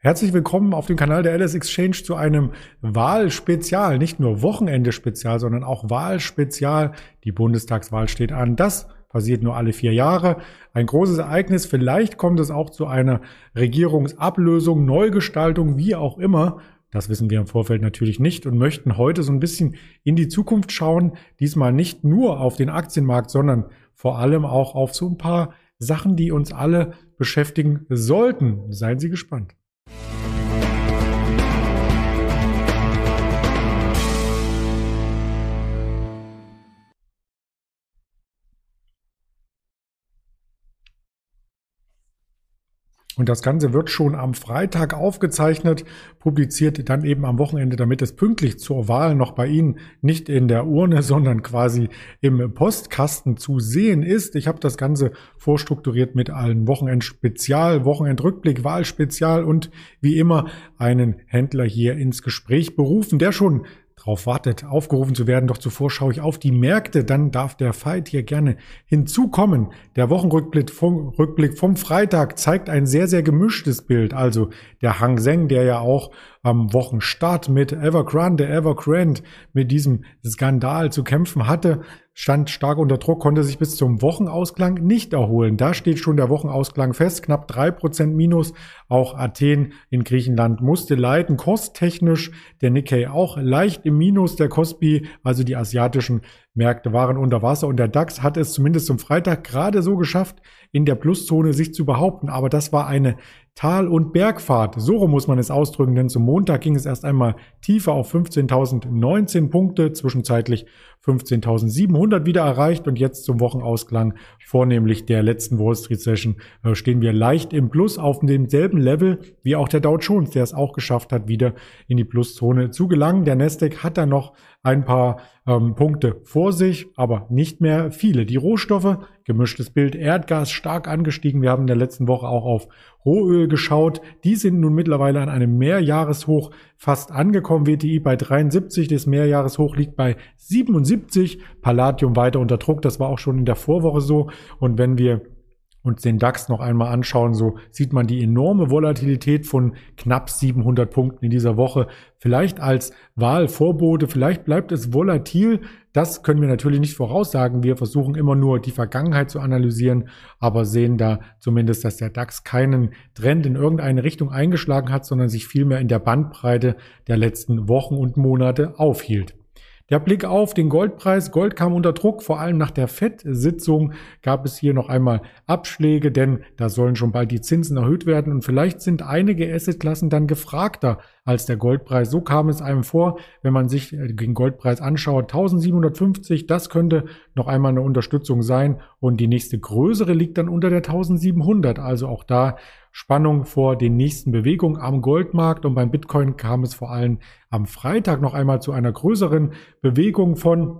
Herzlich willkommen auf dem Kanal der LS Exchange zu einem Wahlspezial. Nicht nur Wochenende-Spezial, sondern auch Wahlspezial. Die Bundestagswahl steht an. Das passiert nur alle vier Jahre. Ein großes Ereignis. Vielleicht kommt es auch zu einer Regierungsablösung, Neugestaltung, wie auch immer. Das wissen wir im Vorfeld natürlich nicht und möchten heute so ein bisschen in die Zukunft schauen. Diesmal nicht nur auf den Aktienmarkt, sondern vor allem auch auf so ein paar Sachen, die uns alle beschäftigen sollten. Seien Sie gespannt. Und das Ganze wird schon am Freitag aufgezeichnet, publiziert dann eben am Wochenende, damit es pünktlich zur Wahl noch bei Ihnen nicht in der Urne, sondern quasi im Postkasten zu sehen ist. Ich habe das Ganze vorstrukturiert mit allen Wochenendspezial, Wochenendrückblick, Wahlspezial und wie immer einen Händler hier ins Gespräch berufen, der schon drauf wartet, aufgerufen zu werden. Doch zuvor schaue ich auf die Märkte. Dann darf der Fight hier gerne hinzukommen. Der Wochenrückblick vom, Rückblick vom Freitag zeigt ein sehr, sehr gemischtes Bild. Also der Hang Seng, der ja auch am Wochenstart mit Evergrande, Evergrande, mit diesem Skandal zu kämpfen hatte, stand stark unter Druck, konnte sich bis zum Wochenausklang nicht erholen. Da steht schon der Wochenausklang fest, knapp drei Prozent Minus. Auch Athen in Griechenland musste leiden. Kosttechnisch der Nikkei auch leicht im Minus, der Kospi, also die asiatischen Märkte waren unter Wasser und der DAX hat es zumindest zum Freitag gerade so geschafft, in der Pluszone sich zu behaupten. Aber das war eine Tal- und Bergfahrt. So muss man es ausdrücken, denn zum Montag ging es erst einmal tiefer auf 15.019 Punkte, zwischenzeitlich 15.700 wieder erreicht und jetzt zum Wochenausklang vornehmlich der letzten Wall Street Session äh, stehen wir leicht im Plus auf demselben Level wie auch der Dow Jones, der es auch geschafft hat, wieder in die Pluszone zu gelangen. Der Nasdaq hat da noch ein paar ähm, Punkte vor sich, aber nicht mehr viele. Die Rohstoffe, gemischtes Bild, Erdgas stark angestiegen. Wir haben in der letzten Woche auch auf Rohöl geschaut. Die sind nun mittlerweile an einem Mehrjahreshoch fast angekommen. WTI bei 73, das Mehrjahreshoch liegt bei 77. Palladium weiter unter Druck. Das war auch schon in der Vorwoche so. Und wenn wir uns den DAX noch einmal anschauen, so sieht man die enorme Volatilität von knapp 700 Punkten in dieser Woche. Vielleicht als Wahlvorbote, vielleicht bleibt es volatil. Das können wir natürlich nicht voraussagen. Wir versuchen immer nur die Vergangenheit zu analysieren, aber sehen da zumindest, dass der DAX keinen Trend in irgendeine Richtung eingeschlagen hat, sondern sich vielmehr in der Bandbreite der letzten Wochen und Monate aufhielt. Der Blick auf den Goldpreis. Gold kam unter Druck, vor allem nach der FED-Sitzung gab es hier noch einmal Abschläge, denn da sollen schon bald die Zinsen erhöht werden und vielleicht sind einige Assetklassen dann gefragter als der Goldpreis. So kam es einem vor, wenn man sich den Goldpreis anschaut. 1750, das könnte noch einmal eine Unterstützung sein und die nächste größere liegt dann unter der 1700. Also auch da Spannung vor den nächsten Bewegungen am Goldmarkt und beim Bitcoin kam es vor allem am Freitag noch einmal zu einer größeren Bewegung von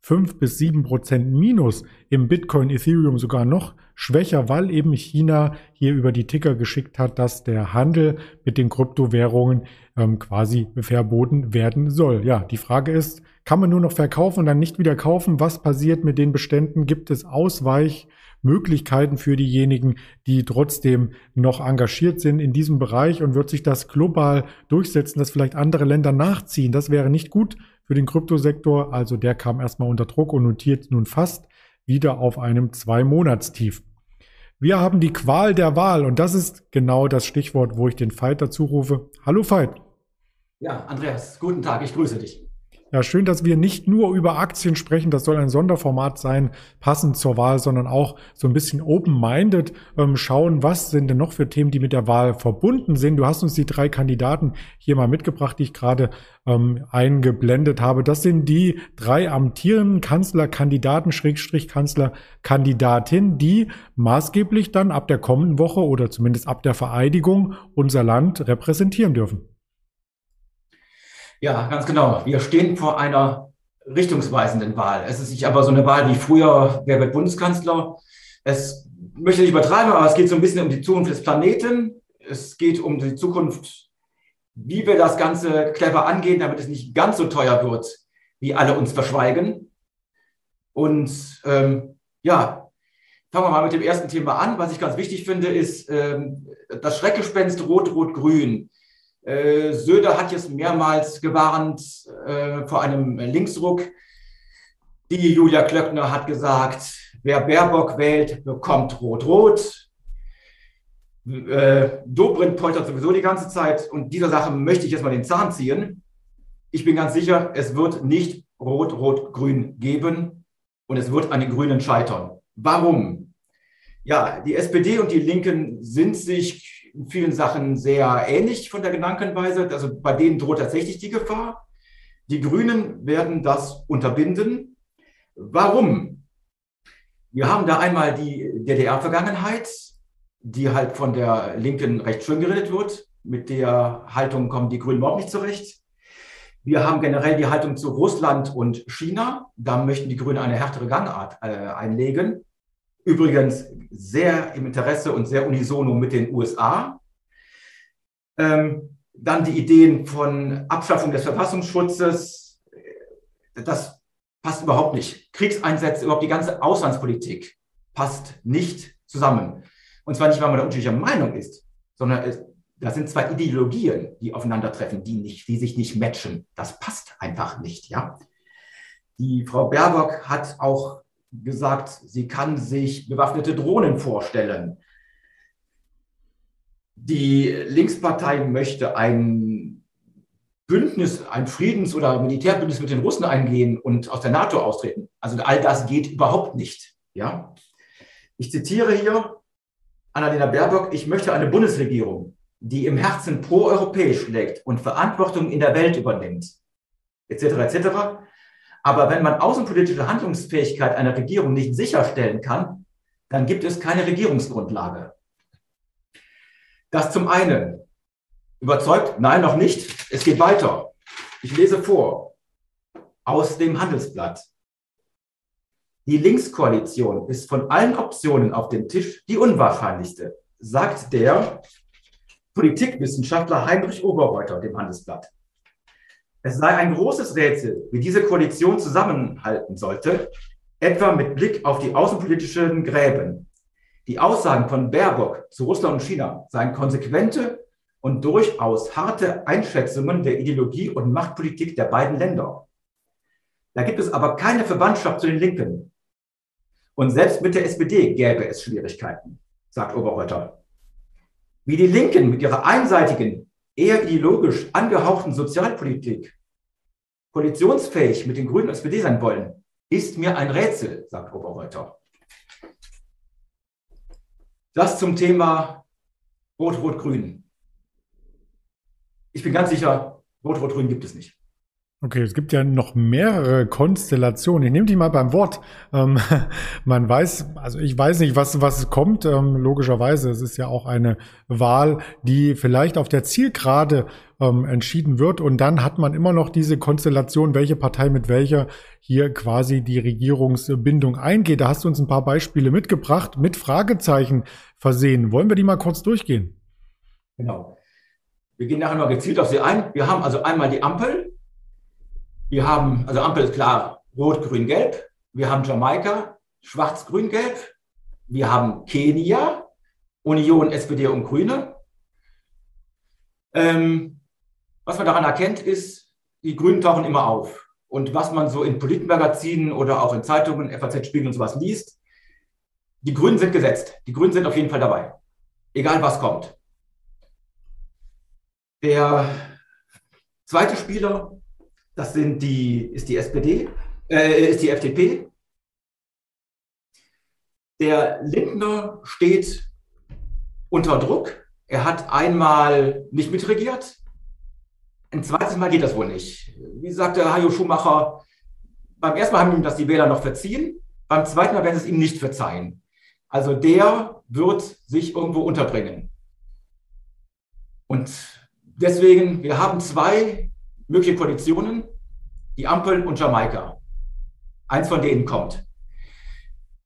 5 bis 7 Prozent Minus im Bitcoin Ethereum sogar noch schwächer, weil eben China hier über die Ticker geschickt hat, dass der Handel mit den Kryptowährungen ähm, quasi verboten werden soll. Ja, die Frage ist, kann man nur noch verkaufen und dann nicht wieder kaufen? Was passiert mit den Beständen? Gibt es Ausweich? Möglichkeiten für diejenigen, die trotzdem noch engagiert sind in diesem Bereich und wird sich das global durchsetzen, dass vielleicht andere Länder nachziehen. Das wäre nicht gut für den Kryptosektor. Also der kam erstmal unter Druck und notiert nun fast wieder auf einem Zwei-Monats-Tief. Wir haben die Qual der Wahl und das ist genau das Stichwort, wo ich den Veit dazu rufe. Hallo Veit. Ja, Andreas, guten Tag, ich grüße dich. Ja, schön, dass wir nicht nur über Aktien sprechen, das soll ein Sonderformat sein, passend zur Wahl, sondern auch so ein bisschen open-minded ähm, schauen, was sind denn noch für Themen, die mit der Wahl verbunden sind. Du hast uns die drei Kandidaten hier mal mitgebracht, die ich gerade ähm, eingeblendet habe. Das sind die drei amtierenden Kanzlerkandidaten, Schrägstrich Kanzlerkandidatin, die maßgeblich dann ab der kommenden Woche oder zumindest ab der Vereidigung unser Land repräsentieren dürfen. Ja, ganz genau. Wir stehen vor einer richtungsweisenden Wahl. Es ist nicht aber so eine Wahl wie früher, wer wird Bundeskanzler. Es möchte nicht übertreiben, aber es geht so ein bisschen um die Zukunft des Planeten. Es geht um die Zukunft, wie wir das Ganze clever angehen, damit es nicht ganz so teuer wird, wie alle uns verschweigen. Und ähm, ja, fangen wir mal mit dem ersten Thema an. Was ich ganz wichtig finde, ist ähm, das Schreckgespenst Rot-Rot-Grün. Äh, Söder hat jetzt mehrmals gewarnt äh, vor einem Linksruck. Die Julia Klöckner hat gesagt, wer Baerbock wählt, bekommt Rot-Rot. Äh, Dobrindt poltert sowieso die ganze Zeit und dieser Sache möchte ich jetzt mal den Zahn ziehen. Ich bin ganz sicher, es wird nicht Rot-Rot-Grün geben und es wird an den Grünen scheitern. Warum? Ja, die SPD und die Linken sind sich in vielen Sachen sehr ähnlich von der Gedankenweise. Also bei denen droht tatsächlich die Gefahr. Die Grünen werden das unterbinden. Warum? Wir haben da einmal die DDR-Vergangenheit, die halt von der Linken recht schön geredet wird. Mit der Haltung kommen die Grünen überhaupt nicht zurecht. Wir haben generell die Haltung zu Russland und China. Da möchten die Grünen eine härtere Gangart äh, einlegen. Übrigens sehr im Interesse und sehr unisono mit den USA. Ähm, dann die Ideen von Abschaffung des Verfassungsschutzes. Das passt überhaupt nicht. Kriegseinsätze, überhaupt die ganze Auslandspolitik passt nicht zusammen. Und zwar nicht, weil man da unterschiedlicher Meinung ist, sondern es, das sind zwei Ideologien, die aufeinandertreffen, die, nicht, die sich nicht matchen. Das passt einfach nicht, ja. Die Frau Baerbock hat auch gesagt, sie kann sich bewaffnete Drohnen vorstellen. Die Linkspartei möchte ein Bündnis, ein Friedens- oder Militärbündnis mit den Russen eingehen und aus der NATO austreten. Also all das geht überhaupt nicht. Ja? Ich zitiere hier Annalena Baerbock, ich möchte eine Bundesregierung, die im Herzen pro-europäisch schlägt und Verantwortung in der Welt übernimmt, etc., etc. Aber wenn man außenpolitische Handlungsfähigkeit einer Regierung nicht sicherstellen kann, dann gibt es keine Regierungsgrundlage. Das zum einen. Überzeugt? Nein, noch nicht. Es geht weiter. Ich lese vor aus dem Handelsblatt. Die Linkskoalition ist von allen Optionen auf dem Tisch die unwahrscheinlichste, sagt der Politikwissenschaftler Heinrich Oberreuter dem Handelsblatt. Es sei ein großes Rätsel, wie diese Koalition zusammenhalten sollte, etwa mit Blick auf die außenpolitischen Gräben. Die Aussagen von Baerbock zu Russland und China seien konsequente und durchaus harte Einschätzungen der Ideologie und Machtpolitik der beiden Länder. Da gibt es aber keine Verwandtschaft zu den Linken. Und selbst mit der SPD gäbe es Schwierigkeiten, sagt Oberreuter. Wie die Linken mit ihrer einseitigen, eher ideologisch angehauchten Sozialpolitik koalitionsfähig mit den Grünen und SPD sein wollen, ist mir ein Rätsel, sagt Oberreuter. Das zum Thema Rot-Rot-Grün. Ich bin ganz sicher, Rot-Rot-Grün gibt es nicht. Okay, es gibt ja noch mehrere Konstellationen. Ich nehme die mal beim Wort. Ähm, man weiß, also ich weiß nicht, was, was kommt. Ähm, logischerweise, es ist ja auch eine Wahl, die vielleicht auf der Zielgerade ähm, entschieden wird. Und dann hat man immer noch diese Konstellation, welche Partei mit welcher hier quasi die Regierungsbindung eingeht. Da hast du uns ein paar Beispiele mitgebracht, mit Fragezeichen versehen. Wollen wir die mal kurz durchgehen? Genau. Wir gehen nachher mal gezielt auf sie ein. Wir haben also einmal die Ampel wir haben, also Ampel ist klar, rot, grün, gelb. Wir haben Jamaika, schwarz, grün, gelb. Wir haben Kenia, Union, SPD und Grüne. Ähm, was man daran erkennt, ist, die Grünen tauchen immer auf. Und was man so in Politmagazinen oder auch in Zeitungen, FAZ Spiegel und sowas liest, die Grünen sind gesetzt. Die Grünen sind auf jeden Fall dabei. Egal was kommt. Der zweite Spieler das sind die, ist die SPD, äh, ist die FDP. Der Lindner steht unter Druck. Er hat einmal nicht mitregiert. Ein zweites Mal geht das wohl nicht. Wie sagte Hajo Schumacher, beim ersten Mal haben ihm das die Wähler noch verziehen, beim zweiten Mal werden sie es ihm nicht verzeihen. Also der wird sich irgendwo unterbringen. Und deswegen, wir haben zwei mögliche Koalitionen, die Ampel und Jamaika. Eins von denen kommt.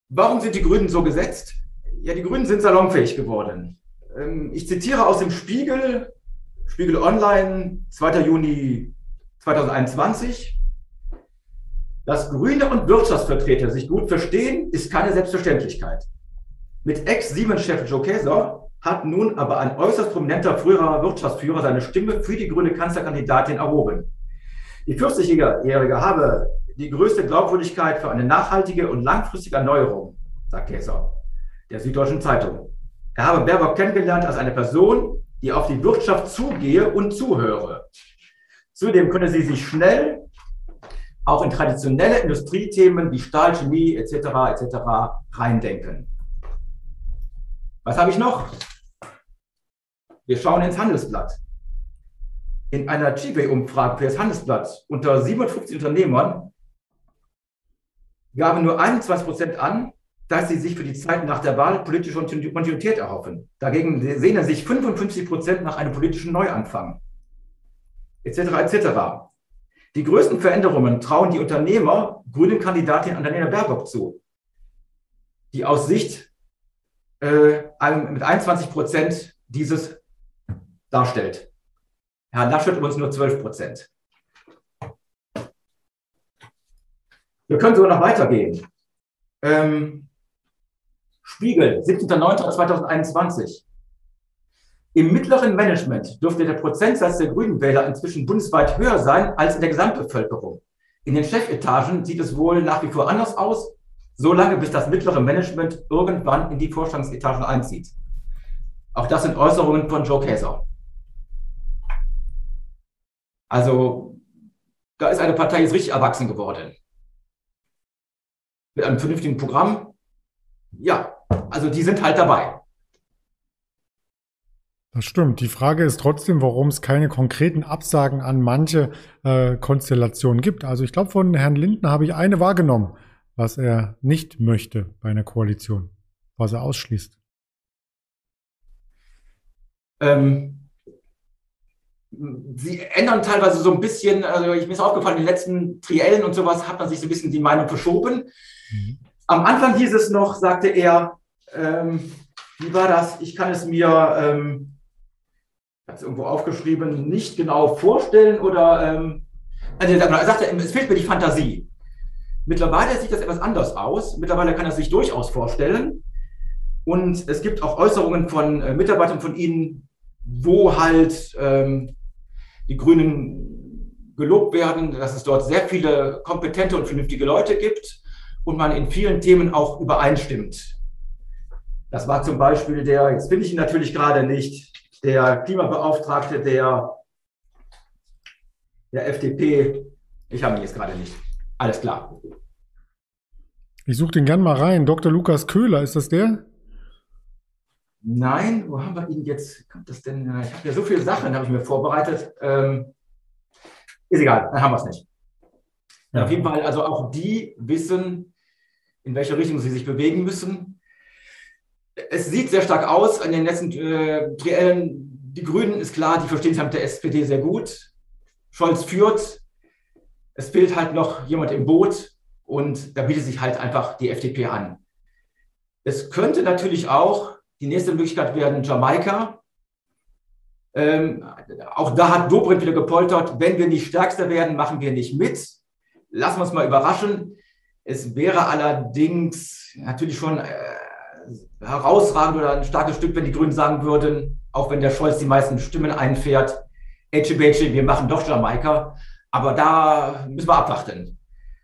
Warum sind die Grünen so gesetzt? Ja, die Grünen sind salonfähig geworden. Ähm, ich zitiere aus dem Spiegel, Spiegel Online, 2. Juni 2021. Dass Grüne und Wirtschaftsvertreter sich gut verstehen, ist keine Selbstverständlichkeit. Mit Ex-Siemens-Chef Joe Käser hat nun aber ein äußerst prominenter früherer Wirtschaftsführer seine Stimme für die grüne Kanzlerkandidatin erhoben. Die 40-Jährige habe die größte Glaubwürdigkeit für eine nachhaltige und langfristige Erneuerung, sagt Käser der Süddeutschen Zeitung. Er habe Baerbock kennengelernt als eine Person, die auf die Wirtschaft zugehe und zuhöre. Zudem könne sie sich schnell auch in traditionelle Industriethemen wie Stahl, Chemie etc. etc. reindenken. Was habe ich noch? Wir schauen ins Handelsblatt. In einer Chibe-Umfrage für das Handelsblatt unter 57 Unternehmern gaben nur 21 Prozent an, dass sie sich für die Zeit nach der Wahl politische Kontinuität erhoffen. Dagegen sehnen sich 55 Prozent nach einem politischen Neuanfang, etc. etc. Die größten Veränderungen trauen die Unternehmer grünen Kandidatin Annalena Baerbock zu, die aus Sicht äh, mit 21 Prozent dieses darstellt. Herr Laschet übrigens nur 12 Prozent. Wir können sogar noch weitergehen. Ähm, Spiegel, 17.09.2021. Im mittleren Management dürfte der Prozentsatz der Grünen Wähler inzwischen bundesweit höher sein als in der Gesamtbevölkerung. In den Chefetagen sieht es wohl nach wie vor anders aus, solange bis das mittlere Management irgendwann in die Vorstandsetagen einzieht. Auch das sind Äußerungen von Joe Käser. Also, da ist eine Partei jetzt richtig erwachsen geworden. Mit einem vernünftigen Programm. Ja, also die sind halt dabei. Das stimmt. Die Frage ist trotzdem, warum es keine konkreten Absagen an manche äh, Konstellationen gibt. Also ich glaube, von Herrn Lindner habe ich eine wahrgenommen, was er nicht möchte bei einer Koalition, was er ausschließt. Ähm, sie ändern teilweise so ein bisschen, also ich, mir ist aufgefallen, in den letzten Triellen und sowas hat man sich so ein bisschen die Meinung verschoben. Mhm. Am Anfang hieß es noch, sagte er, ähm, wie war das? Ich kann es mir ähm, hat es irgendwo aufgeschrieben, nicht genau vorstellen oder ähm, also er sagte, es fehlt mir die Fantasie. Mittlerweile sieht das etwas anders aus. Mittlerweile kann er sich durchaus vorstellen. Und es gibt auch Äußerungen von äh, Mitarbeitern von Ihnen, wo halt ähm, die Grünen gelobt werden, dass es dort sehr viele kompetente und vernünftige Leute gibt und man in vielen Themen auch übereinstimmt. Das war zum Beispiel der, jetzt finde ich ihn natürlich gerade nicht, der Klimabeauftragte der, der FDP. Ich habe ihn jetzt gerade nicht. Alles klar. Ich suche den gern mal rein. Dr. Lukas Köhler, ist das der? Nein, wo haben wir ihn jetzt? Kommt das denn? Ich habe ja so viele Sachen, habe ich mir vorbereitet. Ähm, ist egal, dann haben wir es nicht. Ja. Auf jeden Fall, also auch die wissen, in welche Richtung sie sich bewegen müssen es sieht sehr stark aus an den letzten äh, Triellen. Die Grünen ist klar, die verstehen sich mit der SPD sehr gut. Scholz führt. Es fehlt halt noch jemand im Boot und da bietet sich halt einfach die FDP an. Es könnte natürlich auch die nächste Möglichkeit werden Jamaika. Ähm, auch da hat Dobrindt wieder gepoltert, wenn wir nicht stärkster werden, machen wir nicht mit. Lassen wir uns mal überraschen. Es wäre allerdings natürlich schon äh, herausragend oder ein starkes Stück, wenn die Grünen sagen würden, auch wenn der Scholz die meisten Stimmen einfährt, Eche wir machen doch Jamaika. Aber da müssen wir abwarten.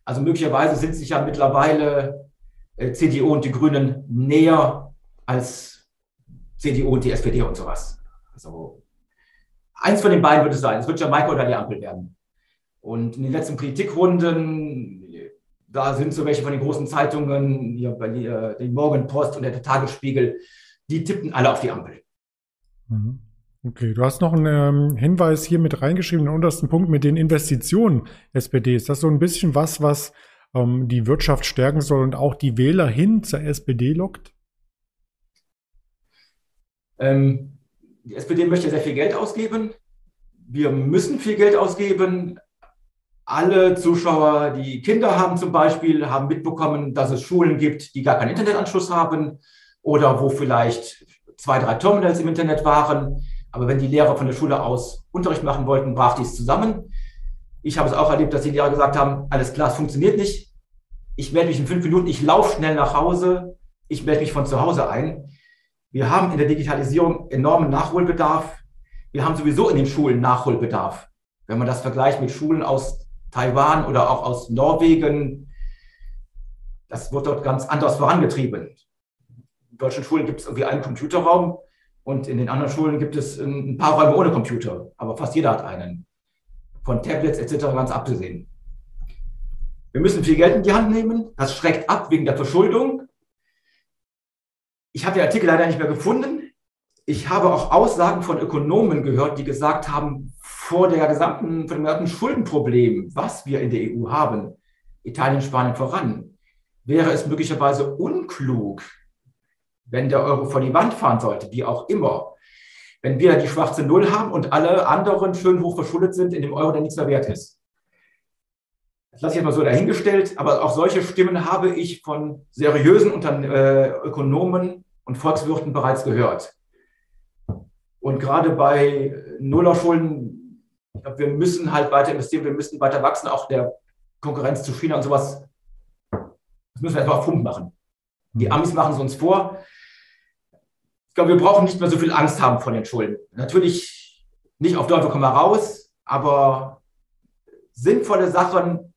Also möglicherweise sind sich ja mittlerweile äh, CDU und die Grünen näher als CDU und die SPD und sowas. Also eins von den beiden wird es sein. Es wird Jamaika oder die Ampel werden. Und in den letzten Politikrunden da sind so welche von den großen Zeitungen, hier bei der, die Morgenpost und der Tagesspiegel, die tippten alle auf die Ampel. Mhm. Okay, du hast noch einen ähm, Hinweis hier mit reingeschrieben, den untersten Punkt mit den Investitionen SPD. Ist das so ein bisschen was, was ähm, die Wirtschaft stärken soll und auch die Wähler hin zur SPD lockt? Ähm, die SPD möchte sehr viel Geld ausgeben. Wir müssen viel Geld ausgeben alle Zuschauer, die Kinder haben zum Beispiel, haben mitbekommen, dass es Schulen gibt, die gar keinen Internetanschluss haben oder wo vielleicht zwei, drei Terminals im Internet waren. Aber wenn die Lehrer von der Schule aus Unterricht machen wollten, brach dies zusammen. Ich habe es auch erlebt, dass die Lehrer gesagt haben, alles klar, es funktioniert nicht. Ich melde mich in fünf Minuten, ich laufe schnell nach Hause. ich melde mich von zu Hause ein. Wir haben in der Digitalisierung enormen Nachholbedarf. Wir haben sowieso in den Schulen Nachholbedarf. Wenn man das vergleicht mit Schulen aus Taiwan oder auch aus Norwegen, das wird dort ganz anders vorangetrieben. In deutschen Schulen gibt es irgendwie einen Computerraum und in den anderen Schulen gibt es ein paar Räume ohne Computer, aber fast jeder hat einen. Von Tablets etc. ganz abgesehen. Wir müssen viel Geld in die Hand nehmen. Das schreckt ab wegen der Verschuldung. Ich habe den Artikel leider nicht mehr gefunden. Ich habe auch Aussagen von Ökonomen gehört, die gesagt haben, vor der gesamten, vor dem gesamten Schuldenproblem, was wir in der EU haben, Italien, Spanien voran, wäre es möglicherweise unklug, wenn der Euro vor die Wand fahren sollte, wie auch immer. Wenn wir die schwarze Null haben und alle anderen schön hoch verschuldet sind, in dem Euro der nichts mehr wert ist. Das lasse ich jetzt mal so dahingestellt, aber auch solche Stimmen habe ich von seriösen Unterne äh, Ökonomen und Volkswirten bereits gehört. Und gerade bei Nullerschulden, ich glaube, wir müssen halt weiter investieren, wir müssen weiter wachsen, auch der Konkurrenz zu China und sowas. Das müssen wir erstmal auf Pump machen. Die Amis machen es uns vor glaube, wir brauchen nicht mehr so viel Angst haben vor den Schulden. Natürlich nicht auf Teufel komm mal raus, aber sinnvolle Sachen,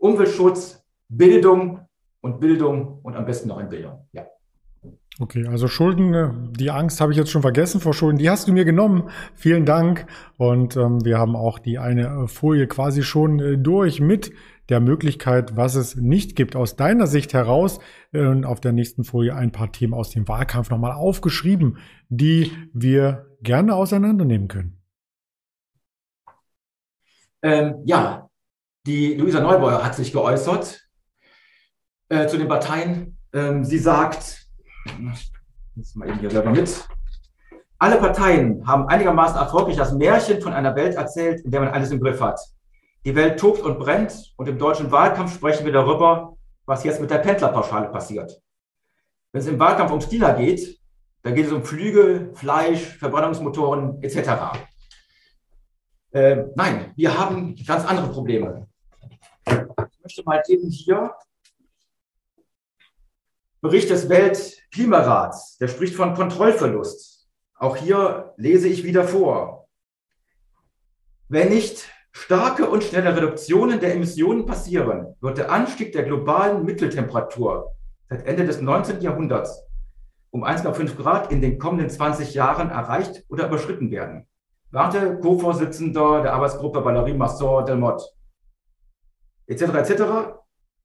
Umweltschutz, Bildung und Bildung und am besten noch in Bildung. Ja. Okay, also Schulden, äh, die Angst habe ich jetzt schon vergessen vor Schulden, die hast du mir genommen. Vielen Dank. Und ähm, wir haben auch die eine äh, Folie quasi schon äh, durch mit der Möglichkeit, was es nicht gibt. Aus deiner Sicht heraus äh, auf der nächsten Folie ein paar Themen aus dem Wahlkampf nochmal aufgeschrieben, die wir gerne auseinandernehmen können. Ähm, ja, die Luisa Neubauer hat sich geäußert äh, zu den Parteien. Ähm, sie sagt, jetzt mal eben hier selber mit. Alle Parteien haben einigermaßen erfolgreich das Märchen von einer Welt erzählt, in der man alles im Griff hat. Die Welt tobt und brennt und im deutschen Wahlkampf sprechen wir darüber, was jetzt mit der Pendlerpauschale passiert. Wenn es im Wahlkampf um Stila geht, dann geht es um Flüge, Fleisch, Verbrennungsmotoren etc. Äh, nein, wir haben ganz andere Probleme. Ich möchte mal eben hier Bericht des Weltklimarats, der spricht von Kontrollverlust. Auch hier lese ich wieder vor. Wenn nicht starke und schnelle Reduktionen der Emissionen passieren, wird der Anstieg der globalen Mitteltemperatur seit Ende des 19. Jahrhunderts um 1,5 Grad in den kommenden 20 Jahren erreicht oder überschritten werden. Warte, Co-Vorsitzender der Arbeitsgruppe Valérie Masson Delmotte. Etc. etc.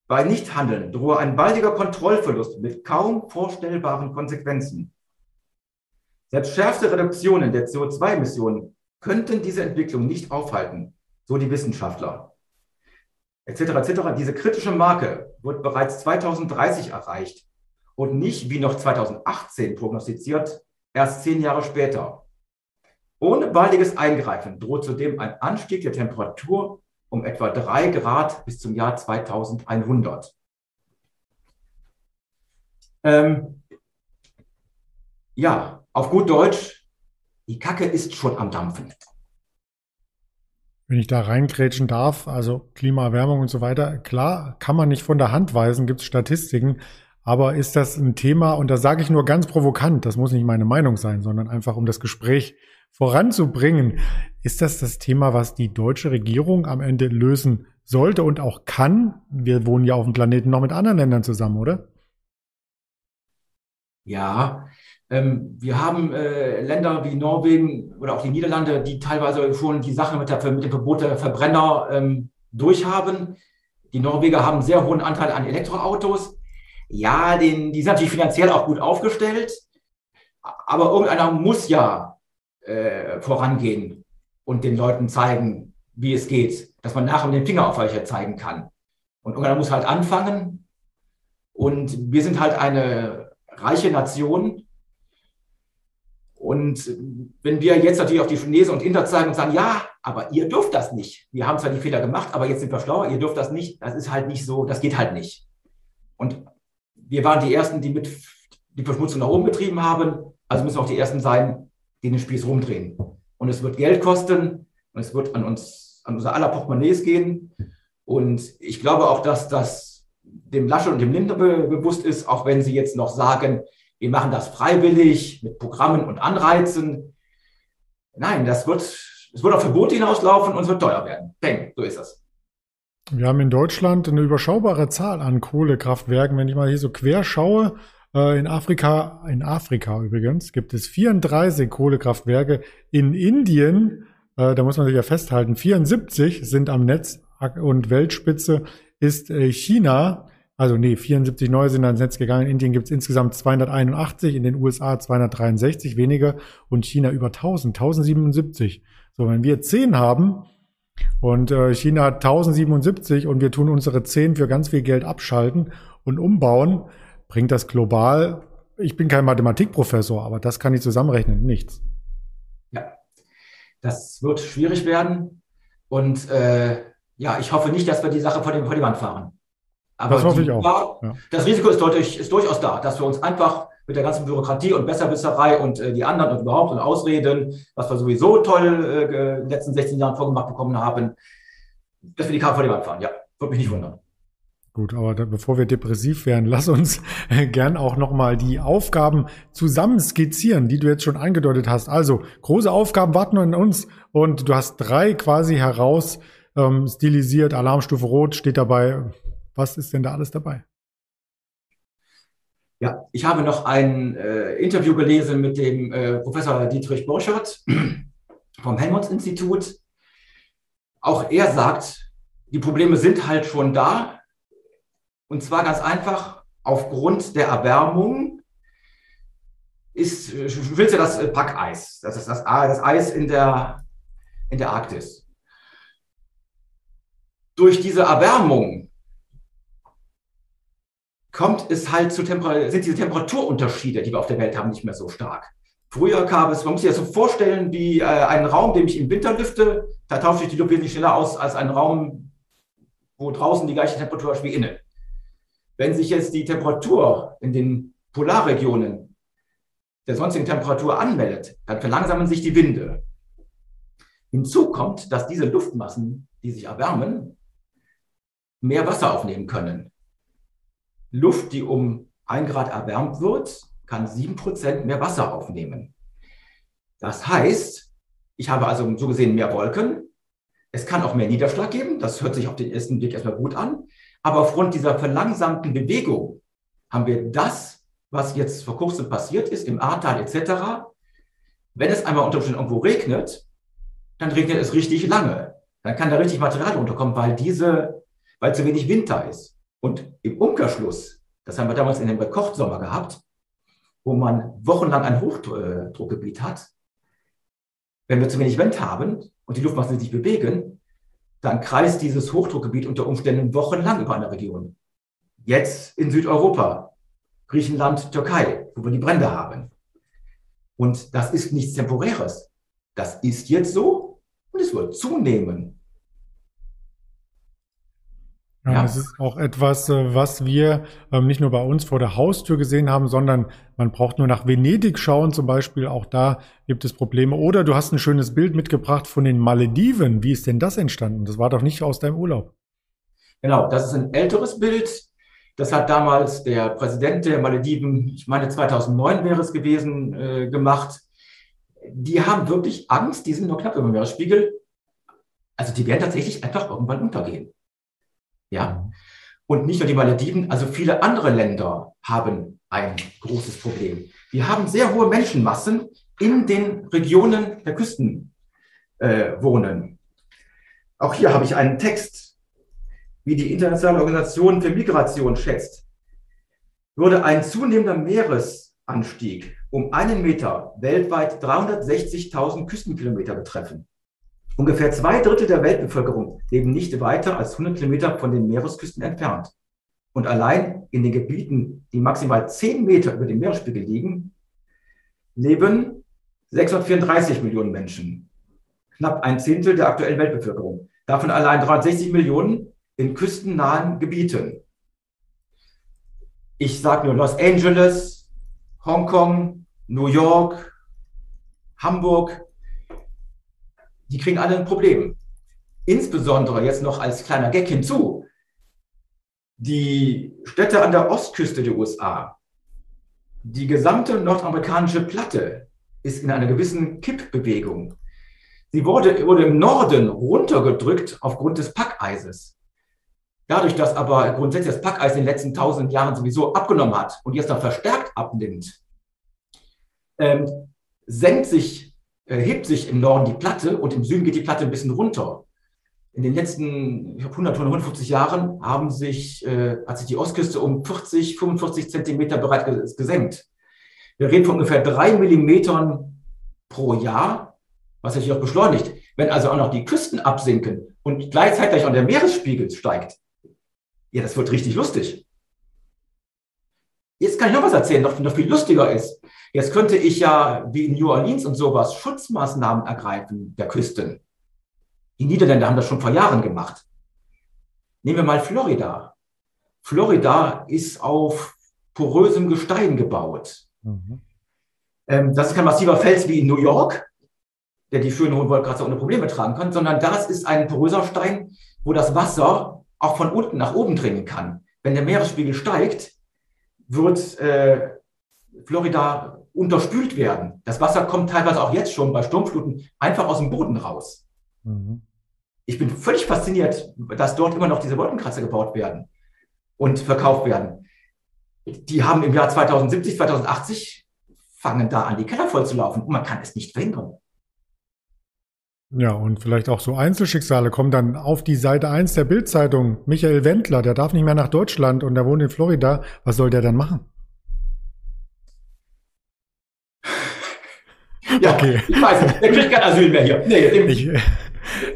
Bei Nichthandeln drohe ein baldiger Kontrollverlust mit kaum vorstellbaren Konsequenzen. Selbst schärfste Reduktionen der CO2-Emissionen könnten diese Entwicklung nicht aufhalten so die Wissenschaftler, etc. etc. Diese kritische Marke wird bereits 2030 erreicht und nicht wie noch 2018 prognostiziert, erst zehn Jahre später. Ohne baldiges Eingreifen droht zudem ein Anstieg der Temperatur um etwa drei Grad bis zum Jahr 2100. Ähm, ja, auf gut Deutsch, die Kacke ist schon am Dampfen wenn ich da reingrätschen darf, also Klimaerwärmung und so weiter, klar, kann man nicht von der Hand weisen, gibt es Statistiken, aber ist das ein Thema, und da sage ich nur ganz provokant, das muss nicht meine Meinung sein, sondern einfach um das Gespräch voranzubringen, ist das das Thema, was die deutsche Regierung am Ende lösen sollte und auch kann? Wir wohnen ja auf dem Planeten noch mit anderen Ländern zusammen, oder? Ja, ähm, wir haben äh, Länder wie Norwegen oder auch die Niederlande, die teilweise schon die Sache mit, der, mit dem Verbot der Verbrenner ähm, durchhaben. Die Norweger haben einen sehr hohen Anteil an Elektroautos. Ja, den, die sind natürlich finanziell auch gut aufgestellt, aber irgendeiner muss ja äh, vorangehen und den Leuten zeigen, wie es geht, dass man nachher mit dem Finger auf welche zeigen kann. Und irgendeiner muss halt anfangen. Und wir sind halt eine reiche Nation, und wenn wir jetzt natürlich auf die Chinesen und Inder zeigen und sagen, ja, aber ihr dürft das nicht. Wir haben zwar die Fehler gemacht, aber jetzt sind wir schlauer, ihr dürft das nicht. Das ist halt nicht so, das geht halt nicht. Und wir waren die Ersten, die mit die Verschmutzung nach oben getrieben haben. Also müssen auch die Ersten sein, die den Spieß rumdrehen. Und es wird Geld kosten und es wird an uns, an unser aller Portemonnaies gehen. Und ich glaube auch, dass das dem Lasche und dem Lindner be bewusst ist, auch wenn sie jetzt noch sagen, wir machen das freiwillig mit Programmen und Anreizen. Nein, das wird, es wird auf Verbote hinauslaufen und es wird teuer werden. Peng, so ist das. Wir haben in Deutschland eine überschaubare Zahl an Kohlekraftwerken. Wenn ich mal hier so quer schaue, in Afrika, in Afrika übrigens, gibt es 34 Kohlekraftwerke. In Indien, äh, da muss man sich ja festhalten, 74 sind am Netz und Weltspitze ist äh, China. Also nee, 74 neue sind ans Netz gegangen. In Indien gibt es insgesamt 281, in den USA 263 weniger und China über 1000, 1077. So, wenn wir 10 haben und äh, China hat 1077 und wir tun unsere 10 für ganz viel Geld abschalten und umbauen, bringt das global, ich bin kein Mathematikprofessor, aber das kann ich zusammenrechnen, nichts. Ja, das wird schwierig werden und äh, ja, ich hoffe nicht, dass wir die Sache vor, dem, vor die Wand fahren. Aber das hoffe ich auch. Ja. Das Risiko ist, deutlich, ist durchaus da, dass wir uns einfach mit der ganzen Bürokratie und Besserwisserei und äh, die anderen und überhaupt und Ausreden, was wir sowieso toll äh, in den letzten 16 Jahren vorgemacht bekommen haben, dass wir die Karte vor die Wand fahren. Ja, würde mich nicht wundern. Gut, aber da, bevor wir depressiv werden, lass uns äh, gern auch nochmal die Aufgaben zusammen skizzieren, die du jetzt schon angedeutet hast. Also, große Aufgaben warten an uns und du hast drei quasi heraus ähm, stilisiert. Alarmstufe Rot steht dabei. Was ist denn da alles dabei? Ja, ich habe noch ein äh, Interview gelesen mit dem äh, Professor Dietrich Borschert vom Helmholtz-Institut. Auch er sagt, die Probleme sind halt schon da. Und zwar ganz einfach aufgrund der Erwärmung ist, willst du das Packeis, das ist das, das Eis in der, in der Arktis durch diese Erwärmung kommt es halt zu Temper sind diese Temperaturunterschiede, die wir auf der Welt haben, nicht mehr so stark. Früher gab es, man muss sich das so vorstellen, wie äh, einen Raum, den ich im Winter lüfte, da tauscht sich die Luft wesentlich schneller aus als ein Raum, wo draußen die gleiche Temperatur ist wie innen. Wenn sich jetzt die Temperatur in den Polarregionen der sonstigen Temperatur anmeldet, dann verlangsamen sich die Winde. Hinzu kommt, dass diese Luftmassen, die sich erwärmen, mehr Wasser aufnehmen können. Luft, die um ein Grad erwärmt wird, kann sieben Prozent mehr Wasser aufnehmen. Das heißt, ich habe also so gesehen mehr Wolken. Es kann auch mehr Niederschlag geben. Das hört sich auf den ersten Blick erstmal gut an. Aber aufgrund dieser verlangsamten Bewegung haben wir das, was jetzt vor kurzem passiert ist, im Ahrtal etc. Wenn es einmal unter Umständen irgendwo regnet, dann regnet es richtig lange. Dann kann da richtig Material unterkommen, weil diese weil zu wenig Winter ist. Und im Umkehrschluss, das haben wir damals in dem Bekocht-Sommer gehabt, wo man wochenlang ein Hochdruckgebiet hat. Wenn wir zu wenig Wind haben und die Luftmassen sich bewegen, dann kreist dieses Hochdruckgebiet unter Umständen wochenlang über eine Region. Jetzt in Südeuropa, Griechenland, Türkei, wo wir die Brände haben. Und das ist nichts Temporäres. Das ist jetzt so und es wird zunehmen. Ja. Das ist auch etwas, äh, was wir ähm, nicht nur bei uns vor der Haustür gesehen haben, sondern man braucht nur nach Venedig schauen zum Beispiel. Auch da gibt es Probleme. Oder du hast ein schönes Bild mitgebracht von den Malediven. Wie ist denn das entstanden? Das war doch nicht aus deinem Urlaub. Genau, das ist ein älteres Bild. Das hat damals der Präsident der Malediven, ich meine 2009 wäre es gewesen, äh, gemacht. Die haben wirklich Angst, die sind nur knapp über dem Meeresspiegel. Also die werden tatsächlich einfach irgendwann untergehen. Ja. Und nicht nur die Malediven, also viele andere Länder haben ein großes Problem. Wir haben sehr hohe Menschenmassen in den Regionen der Küsten äh, wohnen. Auch hier habe ich einen Text, wie die Internationale Organisation für Migration schätzt. Würde ein zunehmender Meeresanstieg um einen Meter weltweit 360.000 Küstenkilometer betreffen, Ungefähr zwei Drittel der Weltbevölkerung leben nicht weiter als 100 Kilometer von den Meeresküsten entfernt. Und allein in den Gebieten, die maximal 10 Meter über dem Meeresspiegel liegen, leben 634 Millionen Menschen. Knapp ein Zehntel der aktuellen Weltbevölkerung. Davon allein 360 Millionen in küstennahen Gebieten. Ich sage nur Los Angeles, Hongkong, New York, Hamburg, die kriegen alle ein Problem. Insbesondere jetzt noch als kleiner Gag hinzu. Die Städte an der Ostküste der USA, die gesamte nordamerikanische Platte ist in einer gewissen Kippbewegung. Sie wurde, wurde im Norden runtergedrückt aufgrund des Packeises. Dadurch, dass aber grundsätzlich das Packeis in den letzten tausend Jahren sowieso abgenommen hat und jetzt noch verstärkt abnimmt, ähm, senkt sich, hebt sich im Norden die Platte und im Süden geht die Platte ein bisschen runter. In den letzten 100, 150 Jahren haben sich, äh, hat sich die Ostküste um 40, 45 Zentimeter bereits gesenkt. Wir reden von ungefähr drei Millimetern pro Jahr, was sich auch beschleunigt. Wenn also auch noch die Küsten absinken und gleichzeitig auch der Meeresspiegel steigt, ja, das wird richtig lustig. Jetzt kann ich noch was erzählen, noch, noch viel lustiger ist. Jetzt könnte ich ja, wie in New Orleans und sowas, Schutzmaßnahmen ergreifen der Küsten. Die Niederländer haben das schon vor Jahren gemacht. Nehmen wir mal Florida. Florida ist auf porösem Gestein gebaut. Mhm. Ähm, das ist kein massiver Fels wie in New York, der die schönen hohen Wolkenkratzer ohne Probleme tragen kann, sondern das ist ein poröser Stein, wo das Wasser auch von unten nach oben dringen kann. Wenn der Meeresspiegel steigt, wird äh, Florida unterspült werden. Das Wasser kommt teilweise auch jetzt schon bei Sturmfluten einfach aus dem Boden raus. Mhm. Ich bin völlig fasziniert, dass dort immer noch diese Wolkenkratzer gebaut werden und verkauft werden. Die haben im Jahr 2070, 2080 fangen da an, die Keller voll zu laufen und man kann es nicht verhindern. Ja, und vielleicht auch so Einzelschicksale kommen dann auf die Seite 1 der Bildzeitung. Michael Wendler, der darf nicht mehr nach Deutschland und der wohnt in Florida. Was soll der dann machen? Ja, okay. ich weiß nicht. Der kriegt kein Asyl mehr hier. Nee, ich,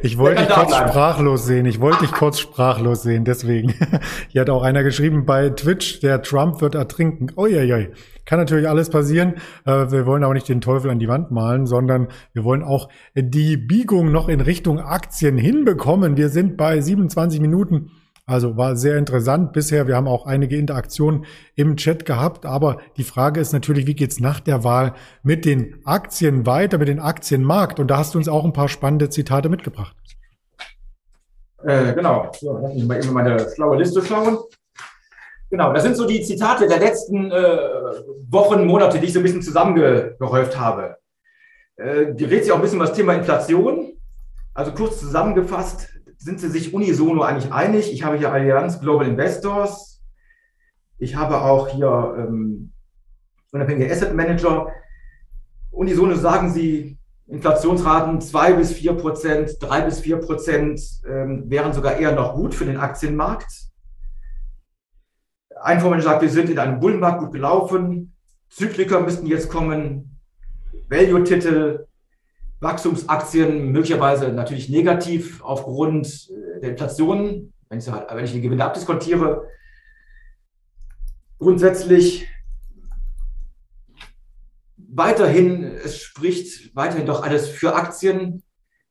ich wollte dich kurz sprachlos sehen. Ich wollte dich kurz sprachlos sehen. Deswegen. Hier hat auch einer geschrieben bei Twitch, der Trump wird ertrinken. Uiuiui. Kann natürlich alles passieren. Äh, wir wollen aber nicht den Teufel an die Wand malen, sondern wir wollen auch die Biegung noch in Richtung Aktien hinbekommen. Wir sind bei 27 Minuten. Also war sehr interessant bisher. Wir haben auch einige Interaktionen im Chat gehabt. Aber die Frage ist natürlich, wie geht's nach der Wahl mit den Aktien weiter, mit dem Aktienmarkt? Und da hast du uns auch ein paar spannende Zitate mitgebracht. Äh, genau. So, lass mich mal eben meine schlaue Liste schauen. Genau, das sind so die Zitate der letzten äh, Wochen, Monate, die ich so ein bisschen zusammengehäuft habe. Äh, die redet sich auch ein bisschen um das Thema Inflation. Also kurz zusammengefasst, sind sie sich unisono eigentlich einig. Ich habe hier Allianz Global Investors. Ich habe auch hier ähm, unabhängige Asset Manager. Unisono sagen sie, Inflationsraten zwei bis vier Prozent, drei bis vier Prozent ähm, wären sogar eher noch gut für den Aktienmarkt. Ein Fondsmanager sagt, wir sind in einem Bullenmarkt gut gelaufen. Zykliker müssten jetzt kommen. Value-Titel Wachstumsaktien möglicherweise natürlich negativ aufgrund äh, der Inflation, wenn ich, halt, wenn ich die Gewinne abdiskontiere. Grundsätzlich weiterhin, es spricht weiterhin doch alles für Aktien.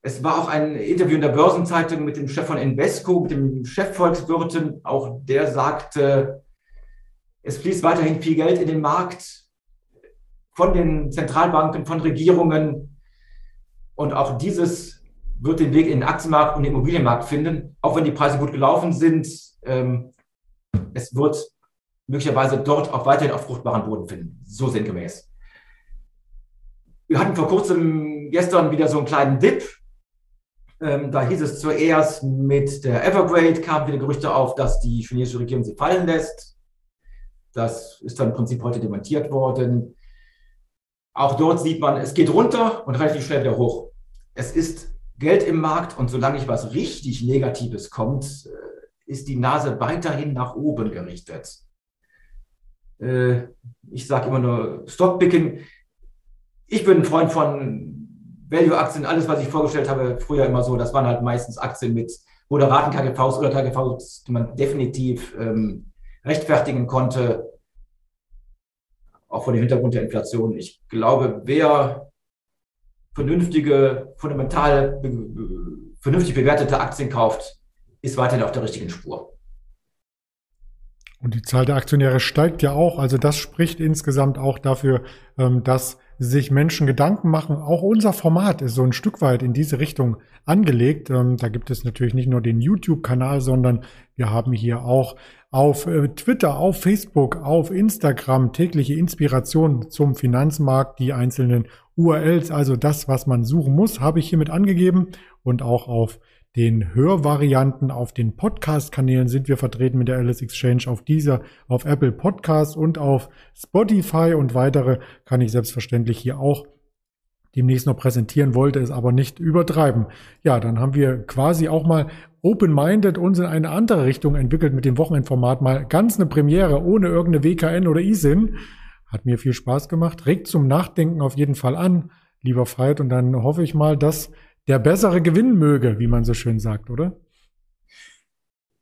Es war auch ein Interview in der Börsenzeitung mit dem Chef von Invesco, mit dem Chefvolkswirten. Auch der sagte, es fließt weiterhin viel Geld in den Markt von den Zentralbanken, von Regierungen. Und auch dieses wird den Weg in den Aktienmarkt und den Immobilienmarkt finden, auch wenn die Preise gut gelaufen sind. Ähm, es wird möglicherweise dort auch weiterhin auf fruchtbaren Boden finden, so sinngemäß. Wir hatten vor kurzem gestern wieder so einen kleinen Dip. Ähm, da hieß es zuerst mit der Evergrade, kamen wieder Gerüchte auf, dass die chinesische Regierung sie fallen lässt. Das ist dann im Prinzip heute dementiert worden. Auch dort sieht man, es geht runter und relativ schnell wieder hoch es ist Geld im Markt und solange nicht was richtig Negatives kommt, äh, ist die Nase weiterhin nach oben gerichtet. Äh, ich sage immer nur Stockpicking. Ich bin ein Freund von Value-Aktien. Alles, was ich vorgestellt habe, früher immer so, das waren halt meistens Aktien mit moderaten KGVs oder KGVs, die man definitiv ähm, rechtfertigen konnte, auch vor dem Hintergrund der Inflation. Ich glaube, wer vernünftige, fundamental vernünftig bewertete Aktien kauft, ist weiterhin auf der richtigen Spur. Und die Zahl der Aktionäre steigt ja auch. Also das spricht insgesamt auch dafür, ähm, dass sich Menschen Gedanken machen. Auch unser Format ist so ein Stück weit in diese Richtung angelegt. Ähm, da gibt es natürlich nicht nur den YouTube-Kanal, sondern wir haben hier auch auf äh, Twitter, auf Facebook, auf Instagram tägliche Inspiration zum Finanzmarkt, die einzelnen URLs, also das, was man suchen muss, habe ich hiermit angegeben und auch auf den Hörvarianten auf den Podcast-Kanälen sind wir vertreten mit der Alice Exchange auf dieser, auf Apple Podcasts und auf Spotify und weitere kann ich selbstverständlich hier auch demnächst noch präsentieren, wollte es aber nicht übertreiben. Ja, dann haben wir quasi auch mal open-minded uns in eine andere Richtung entwickelt mit dem Wochenendformat mal ganz eine Premiere ohne irgendeine WKN oder ISIN. Hat mir viel Spaß gemacht, regt zum Nachdenken auf jeden Fall an, lieber Veit, und dann hoffe ich mal, dass der bessere gewinnen möge, wie man so schön sagt, oder?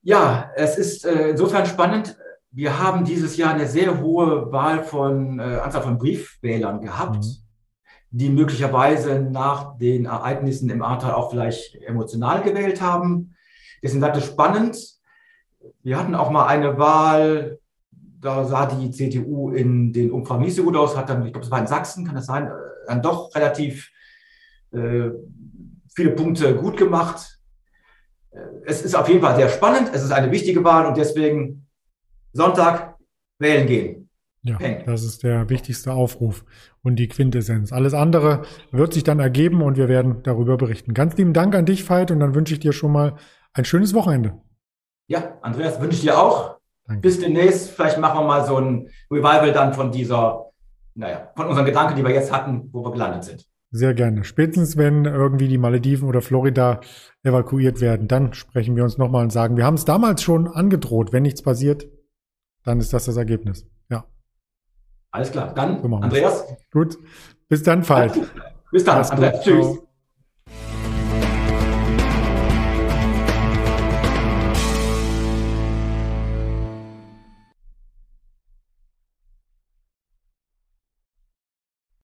Ja, es ist äh, insofern spannend. Wir haben dieses Jahr eine sehr hohe Wahl von äh, Anzahl von Briefwählern gehabt, mhm. die möglicherweise nach den Ereignissen im Ahrtal auch vielleicht emotional gewählt haben. Deswegen sagt es spannend. Wir hatten auch mal eine Wahl, da sah die CDU in den Umfragen nicht so gut aus, hat dann, ich glaube, es war in Sachsen, kann das sein, äh, dann doch relativ äh, viele Punkte gut gemacht. Es ist auf jeden Fall sehr spannend. Es ist eine wichtige Wahl und deswegen Sonntag wählen gehen. Ja, Peng. das ist der wichtigste Aufruf und die Quintessenz. Alles andere wird sich dann ergeben und wir werden darüber berichten. Ganz lieben Dank an dich, Veit, und dann wünsche ich dir schon mal ein schönes Wochenende. Ja, Andreas, wünsche ich dir auch. Danke. Bis demnächst. Vielleicht machen wir mal so ein Revival dann von dieser, naja, von unseren Gedanken, die wir jetzt hatten, wo wir gelandet sind. Sehr gerne. Spätestens, wenn irgendwie die Malediven oder Florida evakuiert werden, dann sprechen wir uns nochmal und sagen, wir haben es damals schon angedroht. Wenn nichts passiert, dann ist das das Ergebnis. Ja. Alles klar. Dann, so Andreas. Gut. Bis dann, Falk. Bis dann, Andreas. Tschüss.